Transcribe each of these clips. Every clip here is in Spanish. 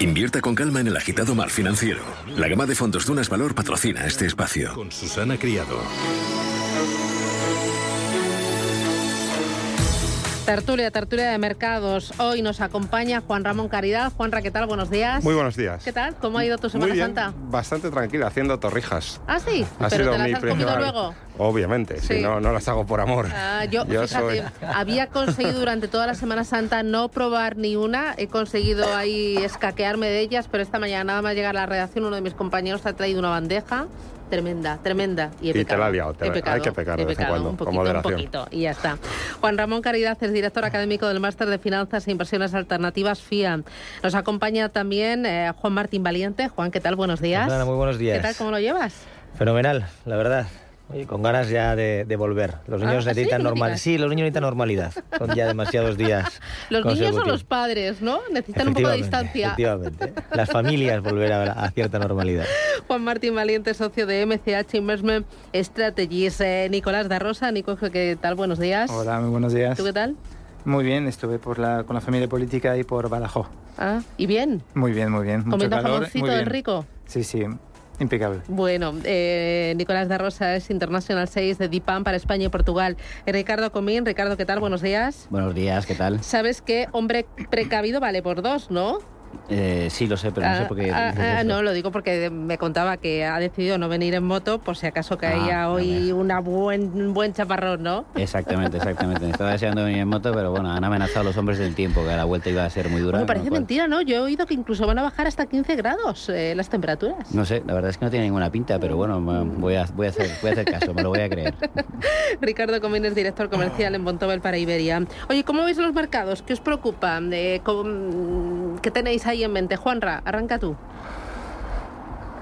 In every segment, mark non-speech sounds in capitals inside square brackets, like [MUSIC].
Invierta con calma en el agitado mar financiero. La gama de fondos Dunas Valor patrocina este espacio. Con Susana Criado. Tertulia, tertulia de mercados. Hoy nos acompaña Juan Ramón Caridad. Juanra, ¿qué tal? Buenos días. Muy buenos días. ¿Qué tal? ¿Cómo ha ido tu Semana Muy bien, Santa? Bastante tranquila, haciendo torrijas. Ah, sí. Ha Pero sido te las mi has comido principal- luego. Obviamente, Sí. si no, no las hago por amor. Ah, yo, Yo fíjate, soy- había [LAUGHS] conseguido durante toda la Semana Santa no probar ni una. He conseguido ahí escaquearme de ellas, pero esta mañana nada más llegar a la redacción, uno de mis compañeros ha traído una bandeja tremenda, tremenda. Y, he Y te pecado. la ha liado, te He la- hay pecado, que pecar de vez en pecado, cuando, un con poquito, un poquito, y ya está. Juan Ramón Caridad es director académico del Máster de Finanzas e Inversiones Alternativas FIA. Nos acompaña también eh, Juan Martín Valiente. Juan, ¿qué tal? Buenos días. Susana, muy buenos días. ¿Qué tal? ¿Cómo lo llevas? Fenomenal, la verdad. Oye, con ganas ya de, de volver. Los niños Ah, ¿sí? necesitan No normal. digas. Sí, los niños necesitan normalidad. Son ya demasiados días. [LAUGHS] Los niños o los padres, ¿no? Necesitan un poco de distancia. Efectivamente. Las familias volver a, a cierta normalidad. [LAUGHS] Juan Martín Valiente, socio de MCH Investment Strategies. Eh, Nicolás da Rosa, Nico, ¿qué tal? Buenos días. Hola, muy buenos días. ¿Tú qué tal? Muy bien, estuve por la, con la familia política y por Badajoz. Ah, ¿y bien? Muy bien, muy bien. Mucho ¿Comiendo calor, jamoncito muy del bien. rico? Sí, sí, impecable. Bueno, eh, Nicolás da Rosa es International 6 de DIPAM para España y Portugal. Eh, Ricardo Comín, Ricardo, ¿qué tal? Buenos días. Buenos días, ¿qué tal? Sabes que hombre precavido vale por dos, ¿no? Eh, sí, lo sé, pero no sé Ah, por qué. ah, ah, no, lo digo porque me contaba que ha decidido no venir en moto por si acaso caía Ah, hoy una buen, un buen chaparrón, ¿no? Exactamente, exactamente. Estaba deseando venir en moto, pero bueno, han amenazado a los hombres del tiempo, que la vuelta iba a ser muy dura. Con parece mentira, ¿no? Yo he oído que incluso van a bajar hasta 15 grados eh, las temperaturas. No sé, la verdad es que no tiene ninguna pinta, pero bueno, me- voy a, voy a, hacer, voy a hacer caso, me lo voy a creer. [LAUGHS] Ricardo Comín es director comercial en Bontobel para Iberia. Oye, ¿cómo veis los mercados? ¿Qué os preocupa? Eh, con- ¿Qué tenéis ahí en mente? Juanra, arranca tú.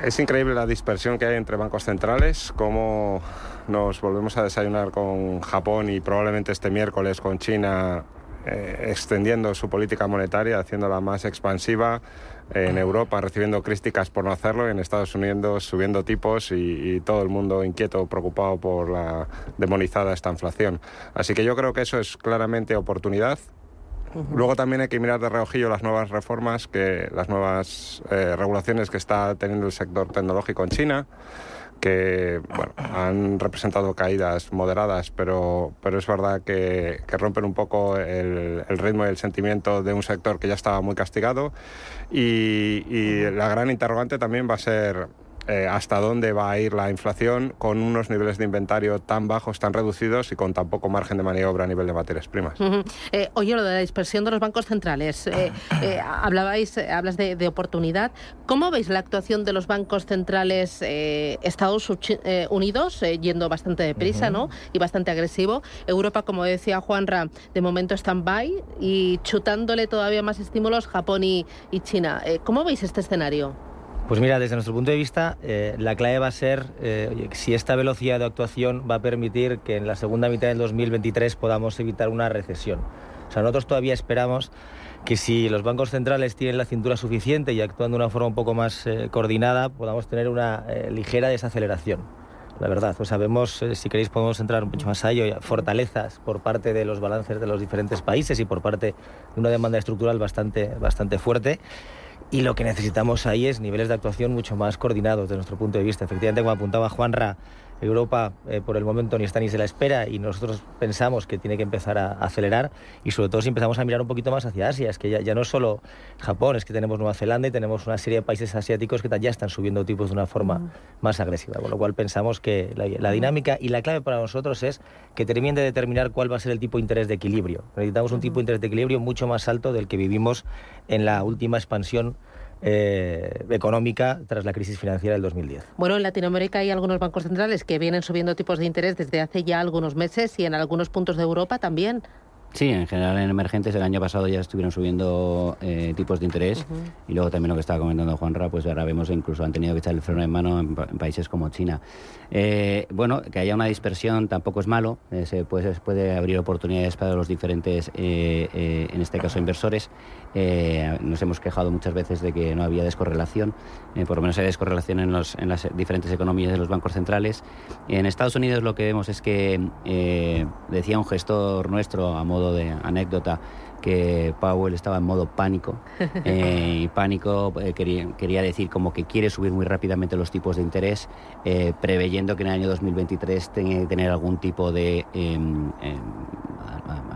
Es increíble la dispersión que hay entre bancos centrales, cómo nos volvemos a desayunar con Japón y probablemente este miércoles con China eh, extendiendo su política monetaria, haciéndola más expansiva en Europa, recibiendo críticas por no hacerlo, en Estados Unidos subiendo tipos y, y todo el mundo inquieto, preocupado por la demonizada esta inflación. Así que yo creo que eso es claramente oportunidad. Luego también hay que mirar de reojillo las nuevas reformas, que las nuevas eh, regulaciones que está teniendo el sector tecnológico en China, que han representado caídas moderadas, pero, pero es verdad que, rompen un poco el, el ritmo y el sentimiento de un sector que ya estaba muy castigado. Y, y la gran interrogante también va a ser eh, hasta dónde va a ir la inflación con unos niveles de inventario tan bajos, tan reducidos y con tan poco margen de maniobra a nivel de materias primas. Eh, oye, lo de la dispersión de los bancos centrales. eh, eh, hablabais, hablas de, de oportunidad. ¿Cómo veis la actuación de los bancos centrales eh, Estados eh, Unidos, eh, yendo bastante deprisa, ¿no? Y bastante agresivo. Europa, como decía Juanra, de momento stand-by y chutándole todavía más estímulos Japón y, y China. Eh, ¿Cómo veis este escenario? Pues mira, desde nuestro punto de vista, eh, la clave va a ser eh, si esta velocidad de actuación va a permitir que en la segunda mitad del 2023 podamos evitar una recesión. O sea, nosotros todavía esperamos que si los bancos centrales tienen la cintura suficiente y actúan de una forma un poco más eh, coordinada, podamos tener una ligera desaceleración. La verdad, pues sabemos, si queréis podemos entrar mucho más a ello, fortalezas por parte de los balances de los diferentes países y por parte de una demanda estructural bastante, bastante fuerte. Y lo que necesitamos ahí es niveles de actuación mucho más coordinados desde nuestro punto de vista. Efectivamente, como apuntaba Juanra, Europa eh, por el momento ni está ni se la espera y nosotros pensamos que tiene que empezar a acelerar y sobre todo si empezamos a mirar un poquito más hacia Asia, es que ya, ya no es solo Japón, es que tenemos Nueva Zelanda y tenemos una serie de países asiáticos que ya están subiendo tipos de una forma más agresiva, con lo cual pensamos que la, la dinámica y la clave para nosotros es que termine de determinar cuál va a ser el tipo de interés de equilibrio. Necesitamos un tipo de interés de equilibrio mucho más alto del que vivimos en la última expansión eh, económica tras la crisis financiera del 2010. Bueno, en Latinoamérica hay algunos bancos centrales que vienen subiendo tipos de interés desde hace ya algunos meses y en algunos puntos de Europa también. Sí, en general en emergentes el año pasado ya estuvieron subiendo eh, tipos de interés y luego también lo que estaba comentando Juanra, pues ahora vemos que incluso han tenido que echar el freno en mano en, pa- en países como China. Eh, bueno, que haya una dispersión tampoco es malo, eh, se puede, puede abrir oportunidades para los diferentes, eh, eh, en este caso inversores. Eh, nos hemos quejado muchas veces de que no había descorrelación, eh, por lo menos hay descorrelación en, los, en las diferentes economías de los bancos centrales. En Estados Unidos lo que vemos es que, eh, decía un gestor nuestro a modo de anécdota, que Powell estaba en modo pánico. [LAUGHS] Eh, y pánico eh, quería, quería, decir como que quiere subir muy rápidamente los tipos de interés, eh, preveyendo que en el año 2023 tenga que tener algún tipo de em, em,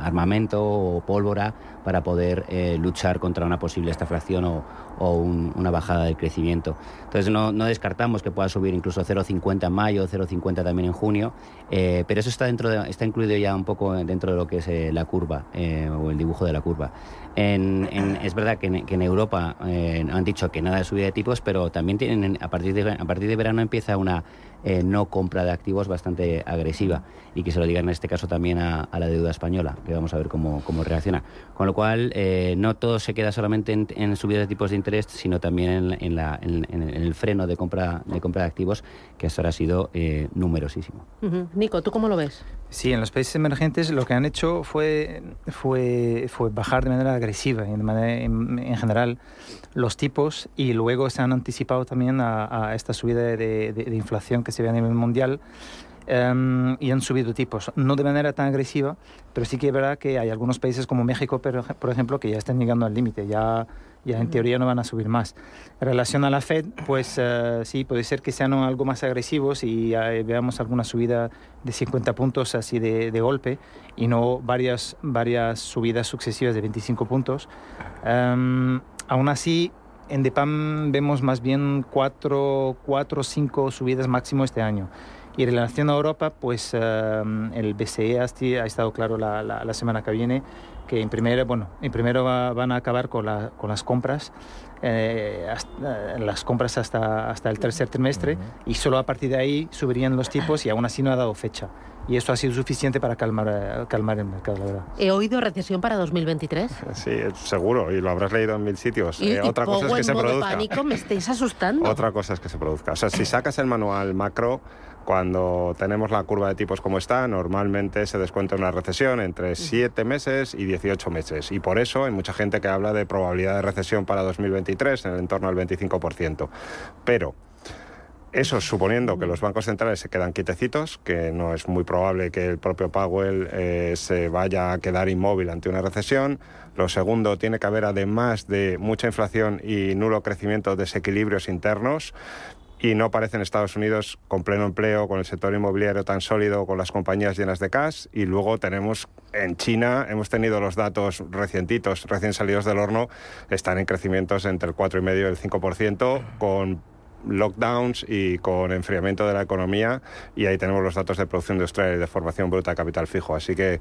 armamento o pólvora para poder luchar contra una posible estaflación o, o una bajada del crecimiento. Entonces no, descartamos que pueda subir incluso 0,50 en mayo, 0,50 también en junio, eh, pero eso está, dentro está incluido ya un poco dentro de lo que es eh, la curva eh, o el dibujo de la curva. Es verdad que en, Europa han dicho que nada de subida de tipos, pero también tienen a partir de, a partir de verano empieza una eh, no compra de activos bastante agresiva y que se lo digan en este caso también a, la deuda española, que vamos a ver cómo, cómo reacciona. Con lo cual, eh, no todo se queda solamente en, en subida de tipos de interés, sino también en, la, en, el freno de compra de compra de activos, que hasta ahora ha sido eh, numerosísimo. Nico, ¿tú cómo lo ves? Sí, en los países emergentes lo que han hecho fue, fue, fue bajar de manera agresiva, en, en, general, los tipos y luego se han anticipado también a, esta subida de, de inflación que se ve a nivel mundial em, y han subido tipos, no de manera tan agresiva, pero sí que es verdad que hay algunos países como México, por ejemplo, que ya están llegando al límite, ya, ya en teoría no van a subir más. En relación a la Fed, pues eh, sí, puede ser que sean algo más agresivos y eh, veamos alguna subida de 50 puntos así de, de, golpe y no varias, varias subidas sucesivas de 25 puntos. Um, aún así, en DEPAM vemos más bien cuatro o cinco subidas máximo este año. Y en relación a Europa, pues em, el BCE ha, estado claro la, la, semana que viene que en primero, bueno, en primero van a acabar con, con las compras, eh, eh, las compras hasta, hasta el tercer trimestre y solo a partir de ahí subirían los tipos y aún así no ha dado fecha y eso ha sido suficiente para calmar, eh, calmar el mercado, la verdad. ¿He oído recesión para 2023? Sí, seguro, y lo habrás leído en mil sitios. Eh, otra cosa es que se produzca. pánico me estáis asustando. Otra cosa es que se produzca. O sea, si sacas el manual macro, cuando tenemos la curva de tipos como está, normalmente se descuenta una recesión entre 7 meses y 18 meses. Y por eso hay mucha gente que habla de probabilidad de recesión para 2023 en el entorno del 25%. Pero eso suponiendo que los bancos centrales se quedan quietecitos, que no es muy probable que el propio Powell eh, se vaya a quedar inmóvil ante una recesión. Lo segundo, tiene que haber además de mucha inflación y nulo crecimiento, desequilibrios internos. Y no aparece en Estados Unidos con pleno empleo, con el sector inmobiliario tan sólido, con las compañías llenas de cash. Y luego tenemos en China, hemos tenido los datos recientitos, recién salidos del horno, están en crecimientos entre el 4,5 y el 5%, con lockdowns y con enfriamiento de la economía y ahí tenemos los datos de producción industrial y de formación bruta de capital fijo. Así que,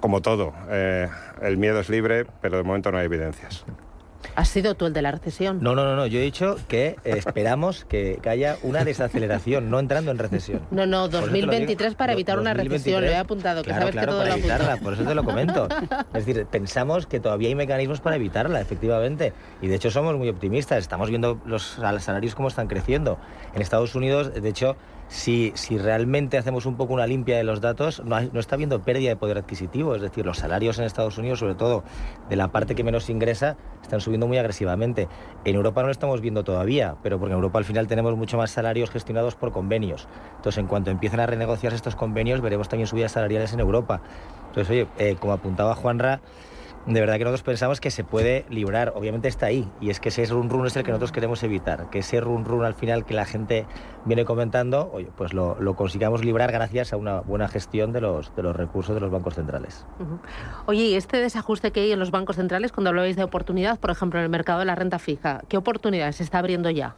como todo, eh, el miedo es libre, pero de momento no hay evidencias. ¿Has sido tú el de la recesión? No, no, no, no. yo he dicho que esperamos que, haya una desaceleración, no entrando en recesión. No, no, 2023 para evitar una recesión, lo he apuntado, que sabes que todo para evitarla, por eso te lo comento. [LAUGHS] Es decir, pensamos que todavía hay mecanismos para evitarla, efectivamente, y de hecho somos muy optimistas, estamos viendo los salarios cómo están creciendo. En Estados Unidos, de hecho, si, realmente hacemos un poco una limpia de los datos, no, no, está habiendo pérdida de poder adquisitivo. Es decir, los salarios en Estados Unidos, sobre todo de la parte que menos ingresa, están subiendo muy agresivamente. En Europa no lo estamos viendo todavía, pero porque en Europa al final tenemos mucho más salarios gestionados por convenios. Entonces, en cuanto empiecen a renegociarse estos convenios, veremos también subidas salariales en Europa. Entonces, oye, eh, como apuntaba Juanra, de verdad que nosotros pensamos que se puede librar, obviamente está ahí, y es que ese run run es el que nosotros queremos evitar, que ese run run al final que la gente viene comentando, oye, pues lo, consigamos librar gracias a una buena gestión de los, de los recursos de los bancos centrales. Oye, y este desajuste que hay en los bancos centrales, cuando habláis de oportunidad, por ejemplo, en el mercado de la renta fija, ¿qué oportunidades se está abriendo ya?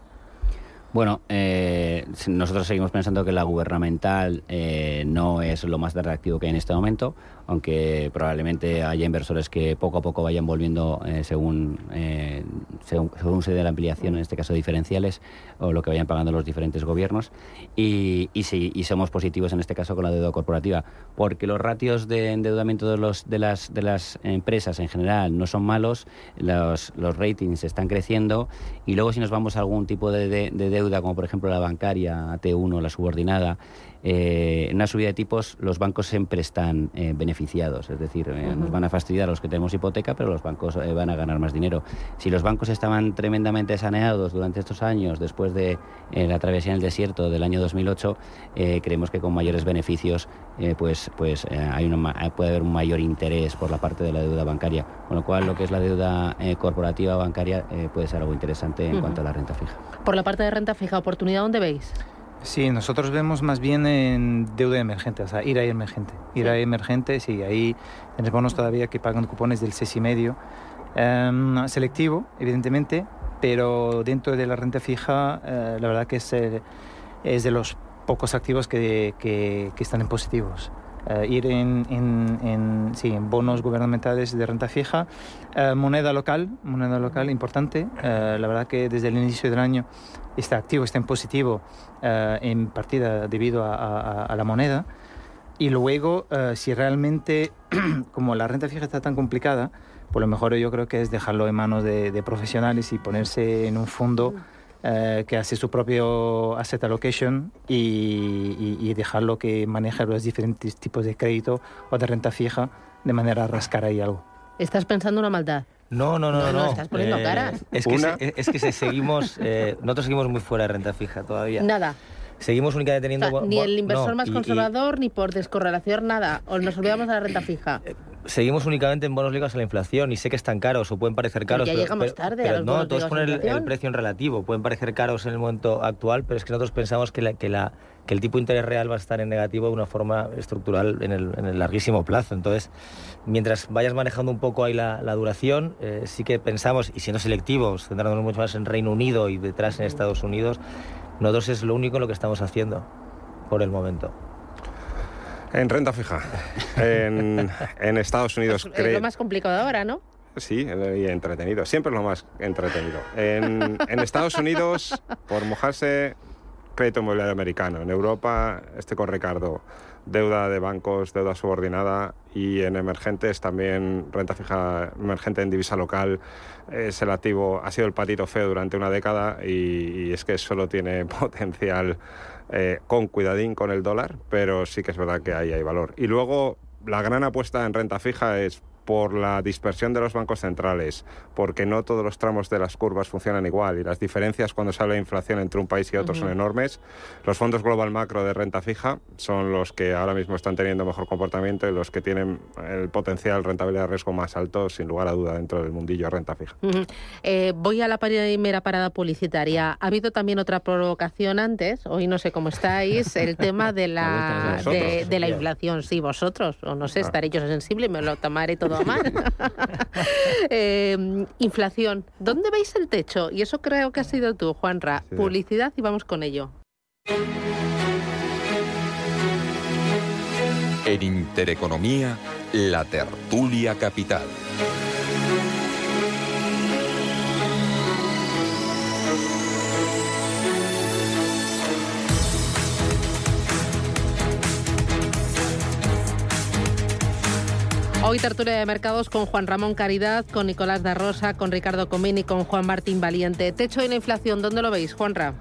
Bueno, eh, nosotros seguimos pensando que la gubernamental eh, no es lo más atractivo que hay en este momento aunque probablemente haya inversores que poco a poco vayan volviendo eh, según, eh, según, se dé la ampliación, en este caso diferenciales, o lo que vayan pagando los diferentes gobiernos. Y, y somos positivos en este caso con la deuda corporativa, porque los ratios de endeudamiento de, los, de, las, de las empresas en general no son malos, los, los ratings están creciendo, y luego si nos vamos a algún tipo de, de, deuda, como por ejemplo la bancaria, T1, la subordinada, eh, en una subida de tipos los bancos siempre están eh, beneficiados, es decir, eh, nos van a fastidiar a los que tenemos hipoteca, pero los bancos van a ganar más dinero. Si los bancos estaban tremendamente saneados durante estos años, después de la travesía en el desierto del año 2008, creemos que con mayores beneficios pues, pues hay puede haber un mayor interés por la parte de la deuda bancaria, con lo cual lo que es la deuda corporativa bancaria puede ser algo interesante en cuanto a la renta fija. Por la parte de renta fija, ¿oportunidad dónde veis? Sí, nosotros vemos más bien en deuda emergente, o sea, ir a emergente. Ir a emergente, sí, ahí tenemos bonos todavía que pagan cupones del 6,5. Um, selectivo, evidentemente, pero dentro de la renta fija, eh, la verdad que es, eh, es de los pocos activos que, que, que están en positivos. Uh, ir en, en, en, sí, en, bonos gubernamentales de renta fija, uh, moneda local, moneda local importante. Uh, la verdad que desde el inicio del año está activo, está en positivo en partida debido a, a, a, la moneda. Y luego, si realmente, [CLEARS THROAT] como la renta fija está tan complicada, pues lo mejor yo creo que es dejarlo en manos de, de profesionales y ponerse en un fondo eh, que hace su propio asset allocation y, y, dejarlo que maneje los diferentes tipos de crédito o de renta fija de manera a rascar ahí algo. ¿Estás pensando una maldad? No, no, no, no. Estás poniendo caras. Eh, es que, es que seguimos, eh, nosotros seguimos muy fuera de renta fija todavía. Nada. Seguimos únicamente teniendo... ni el inversor más conservador, ni por descorrelación, nada. O nos olvidamos de la renta fija seguimos únicamente en bonos ligados a la inflación y sé que están caros o pueden parecer caros. Pero ya llegamos tarde a los No, todos ponen el, precio en relativo. Pueden parecer caros en el momento actual, pero es que nosotros pensamos que, la, que, la, que el tipo de interés real va a estar en negativo de una forma estructural en el, en el larguísimo plazo. Entonces, mientras vayas manejando un poco ahí la, la duración, eh, sí que pensamos, y siendo selectivos, centrándonos mucho más en Reino Unido y detrás en Estados Unidos, nosotros es lo único en lo que estamos haciendo por el momento. En renta fija. En, en Estados Unidos. Es lo más complicado ahora, ¿no? Sí, y entretenido. Siempre es lo más entretenido. En, en Estados Unidos, por mojarse, crédito inmobiliario americano. En Europa, este con Ricardo, deuda de bancos, deuda subordinada y en emergentes también renta fija emergente en divisa local es el activo, ha sido el patito feo durante una década y, es que solo tiene [LAUGHS] potencial eh, con cuidadín con el dólar, pero sí que es verdad que ahí hay valor. Y luego la gran apuesta en renta fija es por la dispersión de los bancos centrales, porque no todos los tramos de las curvas funcionan igual y las diferencias cuando se habla de inflación entre un país y otro son enormes. Los fondos global macro de renta fija son los que ahora mismo están teniendo mejor comportamiento y los que tienen el potencial rentabilidad de riesgo más alto, sin lugar a duda, dentro del mundillo de renta fija. Eh, voy a la primera parada publicitaria. Ha habido también otra provocación antes, hoy no sé cómo estáis, el [LAUGHS] tema de la, de, la inflación. Sí, vosotros, o no sé, ah. estaré yo sensible, me lo tomaré todo [LAUGHS] eh, inflación. ¿Dónde veis el techo? Y eso creo que ha sido tú, Juanra. Publicidad y vamos con ello. En Intereconomía, la tertulia capital. Hoy tertulia de mercados con Juan Ramón Caridad, con Nicolás da Rosa, con Ricardo Comín y con Juan Martín Valiente. Techo y la inflación, ¿dónde lo veis, Juanra?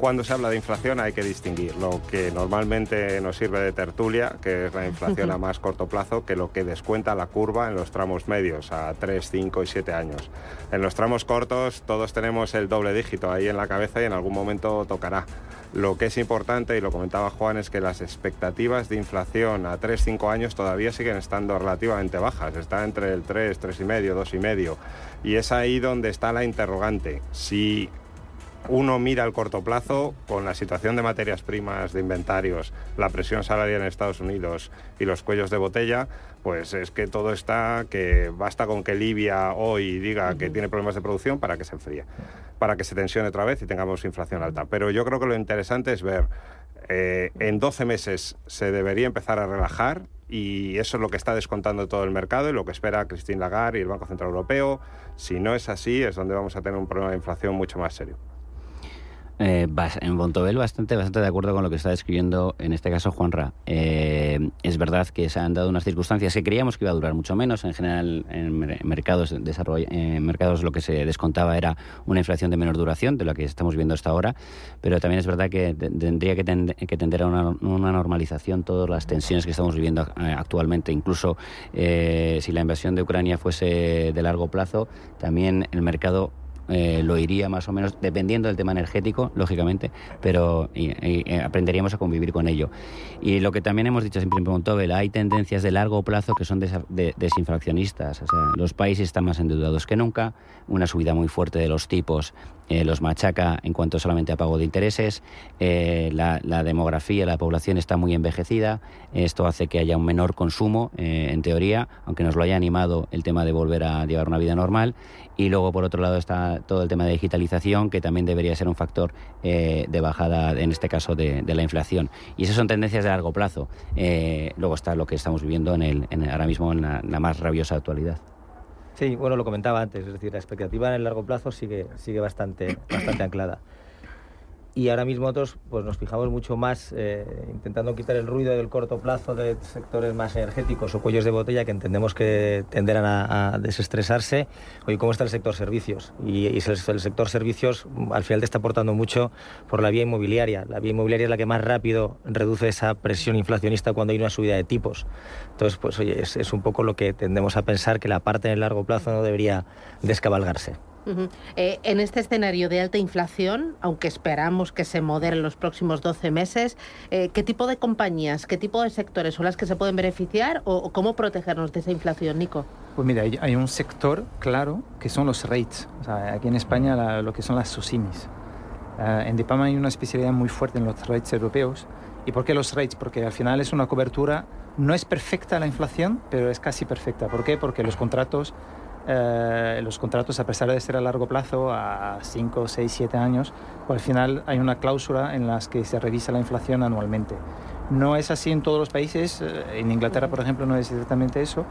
Cuando se habla de inflación hay que distinguir lo que normalmente nos sirve de tertulia, que es la inflación a más corto plazo, que lo que descuenta la curva en los tramos medios, a 3, 5 y 7 años. En los tramos cortos todos tenemos el doble dígito ahí en la cabeza y en algún momento tocará. Lo que es importante, y lo comentaba Juan, es que las expectativas de inflación a 3-5 años todavía siguen estando relativamente bajas. Está entre el 3, 3,5, 2,5. Y es ahí donde está la interrogante. Si uno mira al corto plazo con la situación de materias primas, de inventarios, la presión salarial en Estados Unidos y los cuellos de botella, pues es que todo está que basta con que Libia hoy diga que tiene problemas de producción para que se enfríe, para que se tensione otra vez y tengamos inflación alta. Pero yo creo que lo interesante es ver, eh, en 12 meses se debería empezar a relajar y eso es lo que está descontando todo el mercado y lo que espera Christine Lagarde y el Banco Central Europeo. Si no es así, es donde vamos a tener un problema de inflación mucho más serio. Eh, en Bontobel bastante, bastante de acuerdo con lo que está describiendo en este caso Juanra. Eh, es verdad que se han dado unas circunstancias que creíamos que iba a durar mucho menos. En general, en mercados, en mercados lo que se descontaba era una inflación de menor duración de lo que estamos viendo hasta ahora. Pero también es verdad que tendría que, tender a una, normalización todas las tensiones que estamos viviendo eh, actualmente. Incluso si la invasión de Ucrania fuese de largo plazo, también el mercado eh, lo iría más o menos, dependiendo del tema energético, lógicamente, pero eh, aprenderíamos a convivir con ello. Y lo que también hemos dicho siempre en Montobel, hay tendencias de largo plazo que son desinfraccionistas. O sea, los países están más endeudados que nunca, una subida muy fuerte de los tipos eh, los machaca en cuanto solamente a pago de intereses, la, demografía, la población está muy envejecida, esto hace que haya un menor consumo, en teoría, aunque nos lo haya animado el tema de volver a llevar una vida normal, y luego, por otro lado, está todo el tema de digitalización, que también debería ser un factor eh, de bajada, en este caso, de, la inflación. Y esas son tendencias de largo plazo. Eh, luego está lo que estamos viviendo en el, ahora mismo en la, más rabiosa actualidad. Sí, bueno, lo comentaba antes, es decir, la expectativa en el largo plazo sigue, sigue bastante, bastante anclada y ahora mismo nosotros pues, nos fijamos mucho más eh, intentando quitar el ruido del corto plazo de sectores más energéticos o cuellos de botella que entendemos que tenderán a, desestresarse. Oye, ¿cómo está el sector servicios? Y, el, sector servicios al final te está aportando mucho por la vía inmobiliaria. La vía inmobiliaria es la que más rápido reduce esa presión inflacionista cuando hay una subida de tipos. Entonces, pues oye, es, es un poco lo que tendemos a pensar que la parte en el largo plazo no debería descabalgarse. Eh, en este escenario de alta inflación, aunque esperamos que se modere en los próximos 12 meses, eh, ¿qué tipo de compañías, qué tipo de sectores son las que se pueden beneficiar o, cómo protegernos de esa inflación, Nico? Pues mira, hay, un sector claro que son los rates. aquí en España lo que son las SOSIMIS. Eh, en Dipama hay una especialidad muy fuerte en los rates europeos. ¿Y por qué los rates? Porque al final es una cobertura, no es perfecta la inflación, pero es casi perfecta. ¿Por qué? Porque los contratos eh, los contratos, a pesar de ser a largo plazo, a 5, 6, 7 años, pues al final hay una cláusula en las que se revisa la inflación anualmente. No es así en todos los países, eh, en Inglaterra, por ejemplo, no es exactamente eso,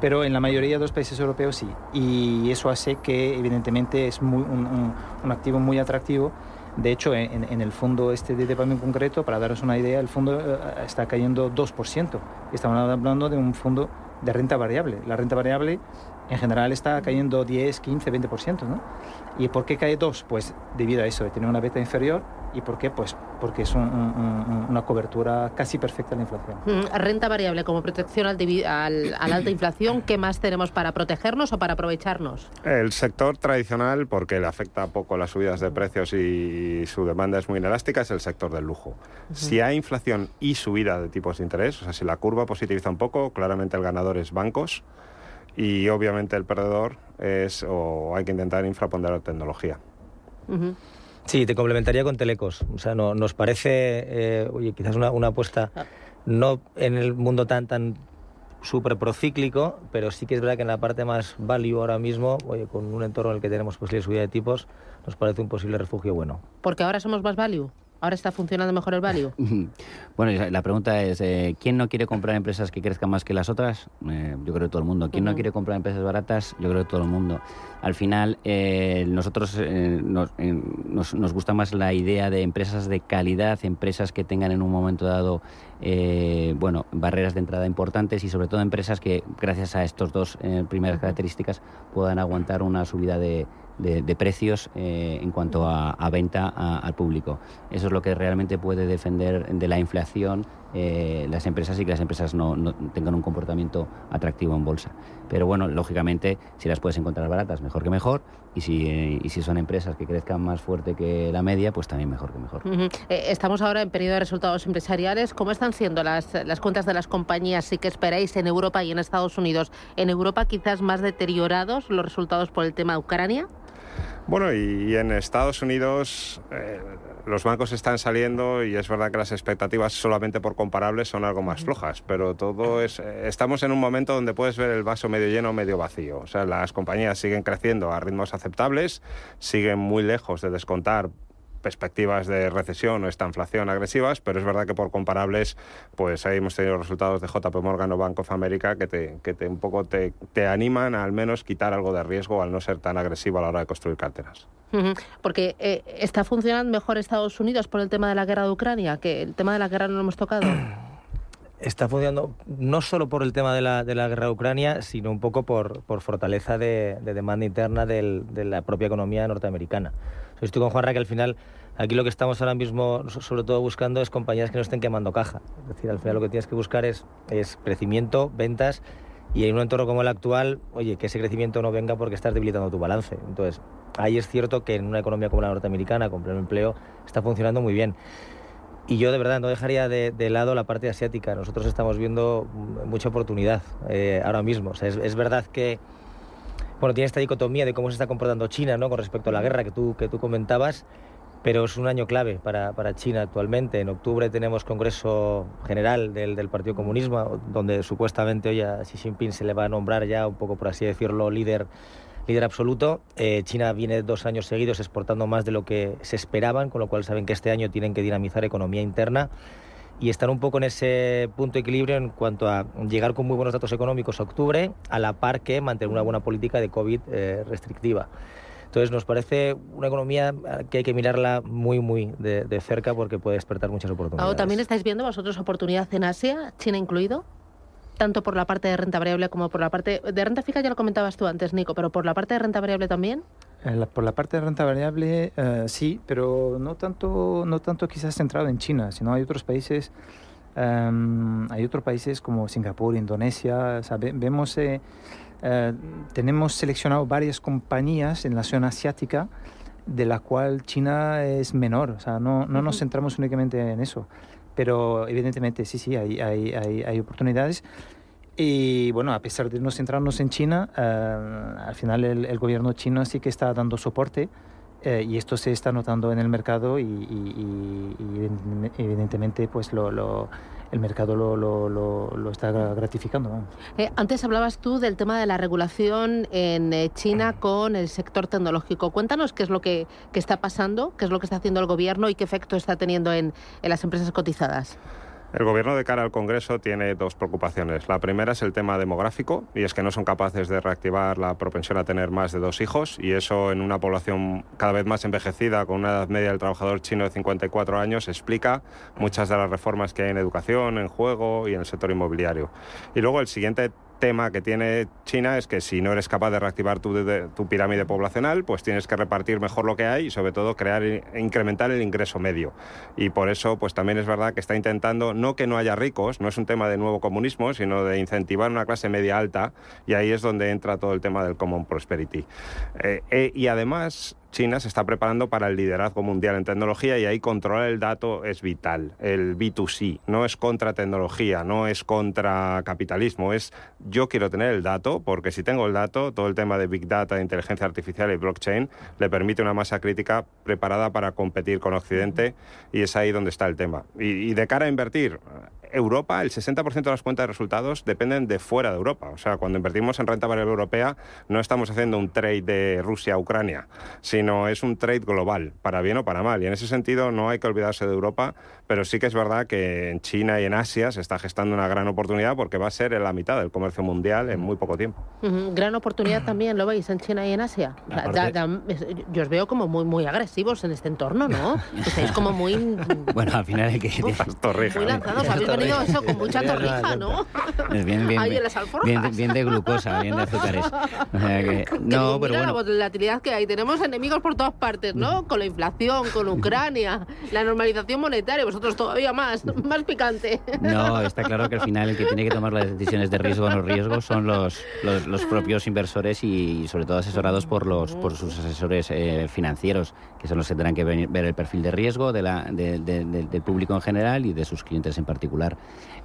pero en la mayoría de los países europeos sí. Y eso hace que, evidentemente, es muy, un, activo muy atractivo. De hecho, en, el fondo este de Depam en concreto, para daros una idea, el fondo eh, está cayendo 2%. Estamos hablando de un fondo de renta variable. La renta variable en general está cayendo 10, 15, 20%, ¿no? ¿Y por qué cae 2? Pues debido a eso, de tener una beta inferior. ¿Y por qué? Pues porque es una cobertura casi perfecta de la inflación. Mm, renta variable como protección al, al, a la alta inflación, ¿qué más tenemos para protegernos o para aprovecharnos? El sector tradicional, porque le afecta poco las subidas de precios y su demanda es muy inelástica, es el sector del lujo. Si hay inflación y subida de tipos de interés, o sea, si la curva positiviza un poco, claramente el ganador es bancos y obviamente el perdedor es o hay que intentar infraponderar tecnología. Sí, te complementaría con Telecos. O sea, no, nos parece, eh, oye, quizás una, una apuesta ah. no en el mundo tan tan súper procíclico, pero sí que es verdad que en la parte más value ahora mismo, oye, con un entorno en el que tenemos posible subida de tipos, nos parece un posible refugio bueno. Porque ahora somos más value. ¿Ahora está funcionando mejor el value? [LAUGHS] bueno, la pregunta es, eh, ¿quién no quiere comprar empresas que crezcan más que las otras? Eh, yo creo que todo el mundo. ¿Quién no quiere comprar empresas baratas? Yo creo que todo el mundo. Al final, eh, nosotros nos, nos, gusta más la idea de empresas de calidad, empresas que tengan en un momento dado bueno, barreras de entrada importantes y sobre todo empresas que, gracias a estos dos primeras características, puedan aguantar una subida de de, precios eh, en cuanto a, venta al público. Eso es lo que realmente puede defender de la inflación eh, las empresas y que las empresas no, tengan un comportamiento atractivo en bolsa. Pero bueno, lógicamente, si las puedes encontrar baratas, mejor que mejor. Y si, eh, y si son empresas que crezcan más fuerte que la media, pues también mejor que mejor. estamos ahora en periodo de resultados empresariales. ¿Cómo están siendo las, las cuentas de las compañías y qué esperáis en Europa y en Estados Unidos? En Europa quizás más deteriorados los resultados por el tema de Ucrania. Bueno, y en Estados Unidos eh, los bancos están saliendo y es verdad que las expectativas solamente por comparables son algo más flojas, pero todo es... Eh, estamos en un momento donde puedes ver el vaso medio lleno o medio vacío. O sea, las compañías siguen creciendo a ritmos aceptables, siguen muy lejos de descontar perspectivas de recesión o esta inflación agresivas, pero es verdad que por comparables, pues ahí hemos tenido resultados de JP Morgan o Bank of America que te, que te un poco te, te animan a al menos quitar algo de riesgo al no ser tan agresivo a la hora de construir carteras. Porque eh, está funcionando mejor Estados Unidos por el tema de la guerra de Ucrania, que el tema de la guerra no lo hemos tocado. [CLEARS THROAT] Está funcionando no solo por el tema de la, de la guerra de Ucrania, sino un poco por, por fortaleza de, de demanda interna del, de la propia economía norteamericana. Estoy con Juanra que al final aquí lo que estamos ahora mismo sobre todo buscando es compañías que no estén quemando caja. Es decir, al final lo que tienes que buscar es, es crecimiento, ventas y en un entorno como el actual, oye, que ese crecimiento no venga porque estás debilitando tu balance. Entonces, ahí es cierto que en una economía como la norteamericana, con pleno empleo, está funcionando muy bien. Y yo de verdad no dejaría de, de lado la parte asiática. Nosotros estamos viendo mucha oportunidad eh, ahora mismo. O sea, es, es, verdad que bueno, tiene esta dicotomía de cómo se está comportando China ¿no? con respecto a la guerra que tú, que tú comentabas, pero es un año clave para, para China actualmente. En octubre tenemos Congreso General del, del Partido Comunismo, donde supuestamente hoy a Xi Jinping se le va a nombrar ya un poco, por así decirlo, líder líder absoluto. Eh, China viene dos años seguidos exportando más de lo que se esperaban, con lo cual saben que este año tienen que dinamizar economía interna y estar un poco en ese punto de equilibrio en cuanto a llegar con muy buenos datos económicos a octubre, a la par que mantener una buena política de COVID eh, restrictiva. Entonces nos parece una economía que hay que mirarla muy, muy de, de cerca porque puede despertar muchas oportunidades. ¿También estáis viendo vosotros oportunidad en Asia, China incluido? tanto por la parte de renta variable como por la parte de renta fija, ya lo comentabas tú antes, Nico, pero por la parte de renta variable también. La, por la parte de renta variable, uh, sí, pero no tanto, no tanto quizás centrado en China, sino hay otros países, um, hay otros países como Singapur, Indonesia, o sea, ve, vemos, eh, uh, tenemos seleccionado varias compañías en la zona asiática de la cual China es menor, o sea, no, no nos centramos únicamente en eso pero evidentemente sí, sí, hay, hay, hay, hay oportunidades. Y bueno, a pesar de no centrarnos en China, uh, al final el, el, gobierno chino sí que está dando soporte eh, y esto se está notando en el mercado y, y, y evidentemente pues lo, lo, el mercado lo, lo, está gratificando. ¿no? Eh, antes hablabas tú del tema de la regulación en eh, China con el sector tecnológico. Cuéntanos qué es lo que, que, está pasando, qué es lo que está haciendo el gobierno y qué efecto está teniendo en, en las empresas cotizadas. El gobierno de cara al Congreso tiene dos preocupaciones. La primera es el tema demográfico y es que no son capaces de reactivar la propensión a tener más de dos hijos y eso en una población cada vez más envejecida con una edad media del trabajador chino de 54 años explica muchas de las reformas que hay en educación, en juego y en el sector inmobiliario. Y luego el siguiente tema que tiene China es que si no eres capaz de reactivar tu, de, tu, pirámide poblacional, pues tienes que repartir mejor lo que hay y sobre todo crear e incrementar el ingreso medio. Y por eso, pues también es verdad que está intentando no que no haya ricos, no es un tema de nuevo comunismo, sino de incentivar una clase media alta y ahí es donde entra todo el tema del common prosperity. Eh, eh, y además China se está preparando para el liderazgo mundial en tecnología y ahí controlar el dato es vital. El B2C no es contra tecnología, no es contra capitalismo, es yo quiero tener el dato porque si tengo el dato, todo el tema de Big Data, de inteligencia artificial y blockchain le permite una masa crítica preparada para competir con Occidente y es ahí donde está el tema. Y, y de cara a invertir, Europa, el 60% de las cuentas de resultados dependen de fuera de Europa. O sea, cuando invertimos en renta variable europea, no estamos haciendo un trade de Rusia a Ucrania, sino es un trade global, para bien o para mal. Y en ese sentido no hay que olvidarse de Europa, pero sí que es verdad que en China y en Asia se está gestando una gran oportunidad porque va a ser en la mitad del comercio mundial en muy poco tiempo. Uh -huh. Gran oportunidad [CLEARS THROAT] también, ¿lo veis en China y en Asia? Da, da, yo os veo como muy, muy agresivos en este entorno, ¿no? [LAUGHS] Estáis como muy... bueno, al final hay que... Uf, muy lanzados, habéis eso con mucha torrija, ¿no? Bien, bien, Ahí en las bien, bien, de glucosa, bien de [LAUGHS] azúcares. O sea que, que no, pero bueno. la volatilidad que hay. Tenemos enemigos por todas partes, ¿no? Con la inflación, con Ucrania, la normalización monetaria, vosotros todavía más, más picante. No, está claro que al final el que tiene que tomar las decisiones de riesgo o no riesgo son los, los, los, propios inversores y sobre todo asesorados por los por sus asesores eh, financieros, que son los que tendrán que venir, ver el perfil de riesgo de la, de, de, del público en general y de sus clientes en particular.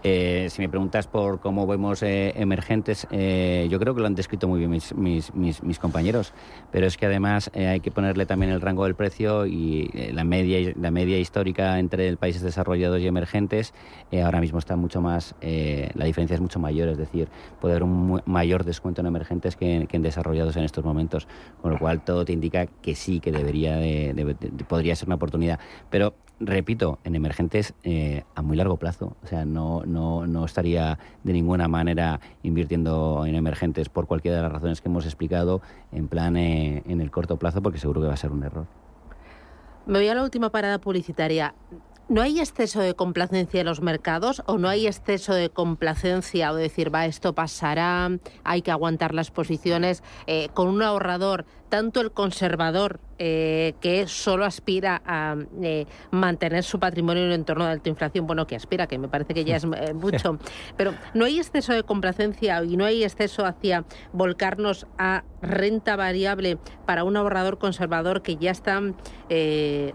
Eh, si me preguntas por cómo vemos eh, emergentes, eh, yo creo que lo han descrito muy bien mis, compañeros, pero es que además hay que ponerle también el rango del precio y la, media, la media histórica entre países desarrollados y emergentes ahora mismo está mucho más, la diferencia es mucho mayor, es decir, puede haber un mayor descuento en emergentes que en, desarrollados en estos momentos, con lo cual todo te indica que sí, que debería de, podría ser una oportunidad. Pero repito, en emergentes eh, a muy largo plazo. O sea, no, no, no estaría de ninguna manera invirtiendo en emergentes por cualquiera de las razones que hemos explicado en plan eh, en el corto plazo, porque seguro que va a ser un error. Me voy a la última parada publicitaria. ¿No hay exceso de complacencia en los mercados o no hay exceso de complacencia o decir, va, esto pasará, hay que aguantar las posiciones? Eh, con un ahorrador, tanto el conservador eh, que solo aspira a eh, mantener su patrimonio en un entorno de alta inflación, bueno, que aspira, que me parece que ya es mucho, [LAUGHS] pero no hay exceso de complacencia y no hay exceso hacia volcarnos a renta variable para un ahorrador conservador que ya está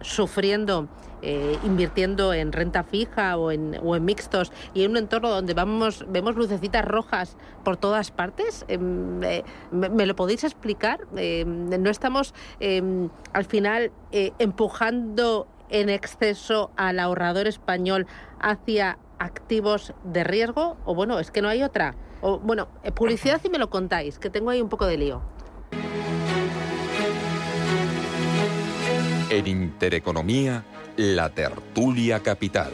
sufriendo eh, invirtiendo en renta fija o en, o en mixtos y en un entorno donde vamos vemos lucecitas rojas por todas partes? Em, eh, me, lo podéis explicar? Em, ¿No estamos em, al final eh, empujando en exceso al ahorrador español hacia activos de riesgo? O bueno, es que no hay otra. O bueno, publicidad y me lo contáis, que tengo ahí un poco de lío. En Intereconomía la tertulia capital.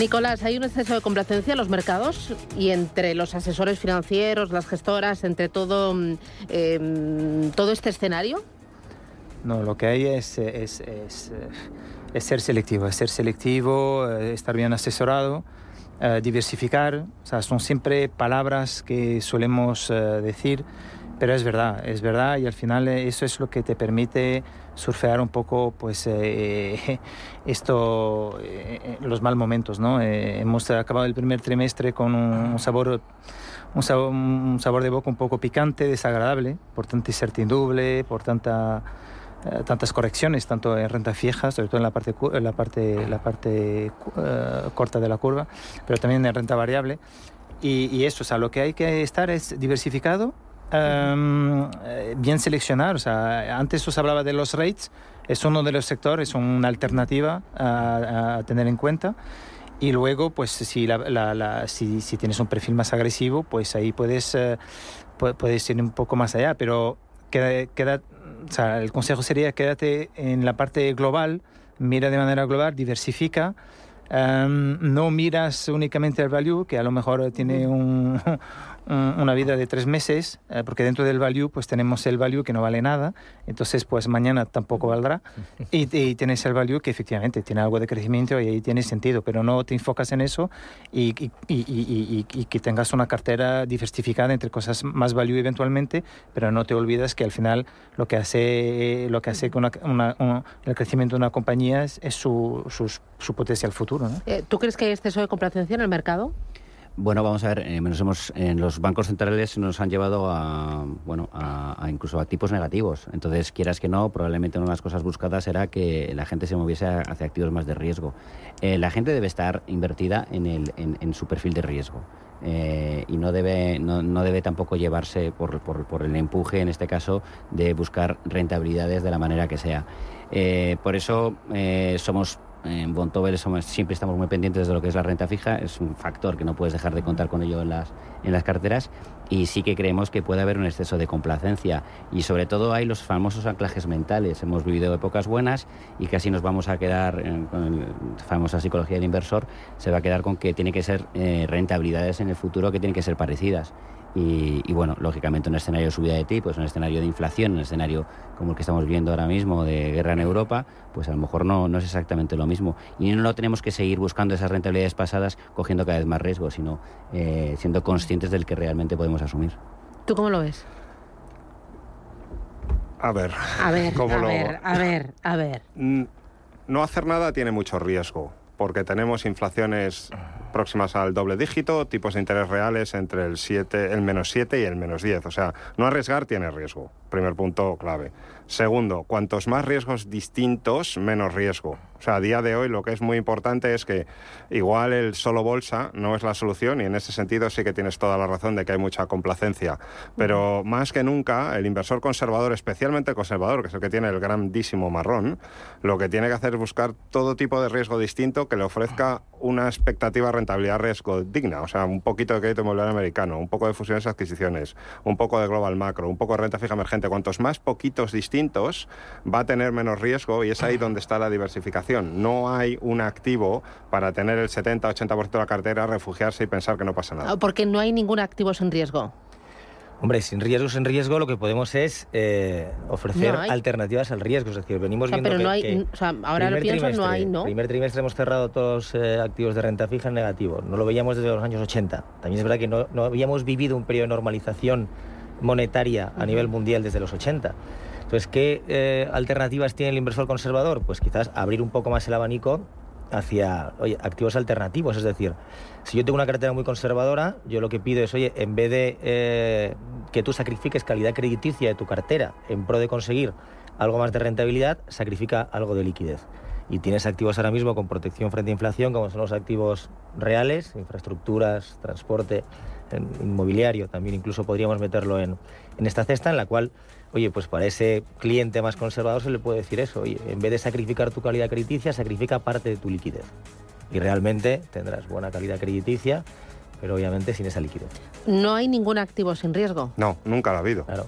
Nicolás, hay un exceso de complacencia en los mercados y entre los asesores financieros, las gestoras, entre todo, mm, em, todo este escenario. No, lo que hay es, es, ser selectivo, es ser selectivo, eh, estar bien asesorado, eh, diversificar. O sea, son siempre palabras que solemos eh, decir, pero es verdad, es verdad y al final eso es lo que te permite surfear un poco pues eh, [LAUGHS] esto eh, los mal momentos no eh, hemos acabado el primer trimestre con un, sabor un sabor, un sabor, de boca un poco picante desagradable por tanta incertidumbre por tanta tantas correcciones tanto en renta fija sobre todo en la parte en la parte la parte corta de la curva pero también en renta variable. Y, y eso o sea lo que hay que estar es diversificado Eh, bien seleccionar. O sea, antes os hablaba de los rates, es uno de los sectores, una alternativa a, tener en cuenta. Y luego, pues si, la, si, si, tienes un perfil más agresivo, pues ahí puedes, uh, puedes ir un poco más allá. Pero queda, queda, o sea, el consejo sería quédate en la parte global, mira de manera global, diversifica. Em, no miras únicamente el value, que a lo mejor tiene un, una vida de tres meses, eh, porque dentro del value pues tenemos el value que no vale nada, entonces pues mañana tampoco valdrá, [LAUGHS] y, tienes el value que efectivamente tiene algo de crecimiento y ahí tiene sentido, pero no te enfocas en eso y, que tengas una cartera diversificada entre cosas más value eventualmente, pero no te olvidas que al final lo que hace, lo que hace con el crecimiento de una compañía es, su, su, potencial futuro. Eh, ¿Tú crees que hay exceso de complacencia en el mercado? Bueno, vamos a ver, eh, hemos, en los bancos centrales nos han llevado a, bueno, incluso a tipos negativos. Entonces, quieras que no, probablemente una de las cosas buscadas era que la gente se moviese hacia activos más de riesgo. Eh, la gente debe estar invertida en, el, en, su perfil de riesgo. Eh, y no debe, no, no, debe tampoco llevarse por, por, por, el empuje, en este caso, de buscar rentabilidades de la manera que sea. por eso somos en Bontobel siempre estamos muy pendientes de lo que es la renta fija, es un factor que no puedes dejar de contar con ello en las carteras y sí que creemos que puede haber un exceso de complacencia y sobre todo hay los famosos anclajes mentales. Hemos vivido épocas buenas y casi nos vamos a quedar con la famosa psicología del inversor, se va a quedar con que tiene que ser eh, rentabilidades en el futuro que tienen que ser parecidas. Y, bueno, lógicamente un escenario de subida de tipos, un escenario de inflación, un escenario como el que estamos viendo ahora mismo de guerra en Europa, pues a lo mejor no, no es exactamente lo mismo. Y no tenemos que seguir buscando esas rentabilidades pasadas cogiendo cada vez más riesgo, sino eh, siendo conscientes del que realmente podemos asumir. ¿Tú cómo lo ves? A ver. A ver, [LAUGHS] ¿cómo a lo- ver, a ver, a ver. No hacer nada tiene mucho riesgo, porque tenemos inflaciones próximas al doble dígito, tipos de interés reales entre el 7, el menos 7 y el menos 10. O sea, no arriesgar tiene riesgo. Primer punto clave. Segundo, cuantos más riesgos distintos, menos riesgo. O sea, a día de hoy lo que es muy importante es que igual el solo bolsa no es la solución y en ese sentido sí que tienes toda la razón de que hay mucha complacencia. Pero más que nunca, el inversor conservador, especialmente el conservador, que es el que tiene el grandísimo marrón, lo que tiene que hacer es buscar todo tipo de riesgo distinto que le ofrezca una expectativa de rentabilidad-riesgo digna. O sea, un poquito de crédito inmobiliario americano, un poco de fusiones y adquisiciones, un poco de global macro, un poco de renta fija emergente. Cuantos más poquitos distintos, va a tener menos riesgo y es ahí donde está la diversificación. No hay un activo para tener el 70-80% de la cartera, refugiarse y pensar que no pasa nada. Porque no hay ningún activo sin riesgo. Hombre, sin riesgos en riesgo lo que podemos es eh, ofrecer No alternativas al riesgo. Es decir, venimos O sea, viendo pero que, no hay- que o sea, ahora lo pienso, no hay, ¿no? primer trimestre hemos cerrado todos los eh, activos de renta fija en negativo. No lo veíamos desde los años 80. También es verdad que no, no habíamos vivido un periodo de normalización monetaria a nivel mundial desde los 80. Entonces, ¿qué eh, alternativas tiene el inversor conservador? Pues quizás abrir un poco más el abanico hacia oye, activos alternativos. Es decir, si yo tengo una cartera muy conservadora, yo lo que pido es, oye, en vez de eh, que tú sacrifiques calidad crediticia de tu cartera en pro de conseguir algo más de rentabilidad, sacrifica algo de liquidez. Y tienes activos ahora mismo con protección frente a inflación, como son los activos reales, infraestructuras, transporte, inmobiliario, también incluso podríamos meterlo en, en esta cesta, en la cual, oye, pues para ese cliente más conservador se le puede decir eso, oye, en vez de sacrificar tu calidad crediticia, sacrifica parte de tu liquidez. Y realmente tendrás buena calidad crediticia, pero obviamente sin esa liquidez. No hay ningún activo sin riesgo. No, nunca lo ha habido. Claro.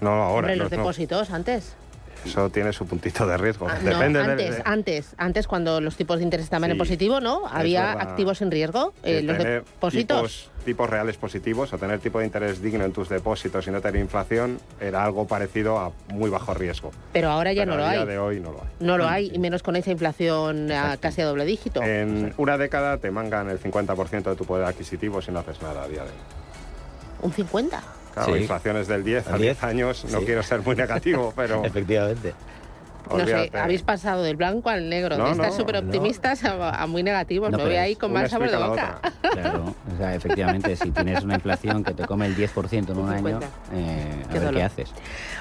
No ahora. Hombre, los no. depósitos antes. Eso tiene su puntito de riesgo. Ah, Depende antes, de- antes, antes cuando los tipos de interés estaban en positivo, ¿no? Había activos sin riesgo, eh, los depósitos. Tipos, tipos reales positivos o tener tipo de interés digno en tus depósitos y no tener inflación era algo parecido a muy bajo riesgo. Pero ahora ya Pero no lo a día hay. de hoy no lo hay. No lo hay, y menos con esa inflación a casi a doble dígito. En una década te mangan el 50% de tu poder adquisitio si no haces nada a día de hoy. Un 50. Claro, Sí. inflaciones del 10 a Al 10 10, años, no sí. sé ser muy [LAUGHS] negativo, pero Efectivamente. [LAUGHS] No sé, habéis pasado del blanco al negro, No, de estar no, súper optimistas a, a muy negativos. No, Me voy ahí con más sabor de boca. [LAUGHS] Claro, o sea, efectivamente, si tienes una inflación que te come el 10% en un año, 50. eh, a Qué ver dolor. qué haces.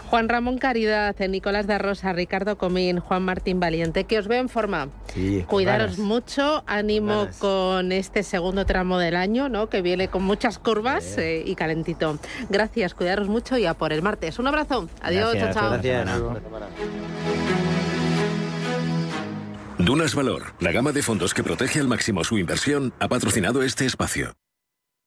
Juan Ramón Caridad, Nicolás de Rosa, Ricardo Comín, Juan Martín Valiente, que os veo en forma. Sí, Cuidaros ganas. mucho, ánimo ganas. con este segundo tramo del año, ¿no? Que viene con muchas curvas eh, y calentito. Gracias, cuidaros mucho y a por el martes. Un abrazo. Adiós, Gracias, chao, chao. Gracias. Dunas Valor, la gama de fondos que protege al máximo su inversión, ha patrocinado este espacio.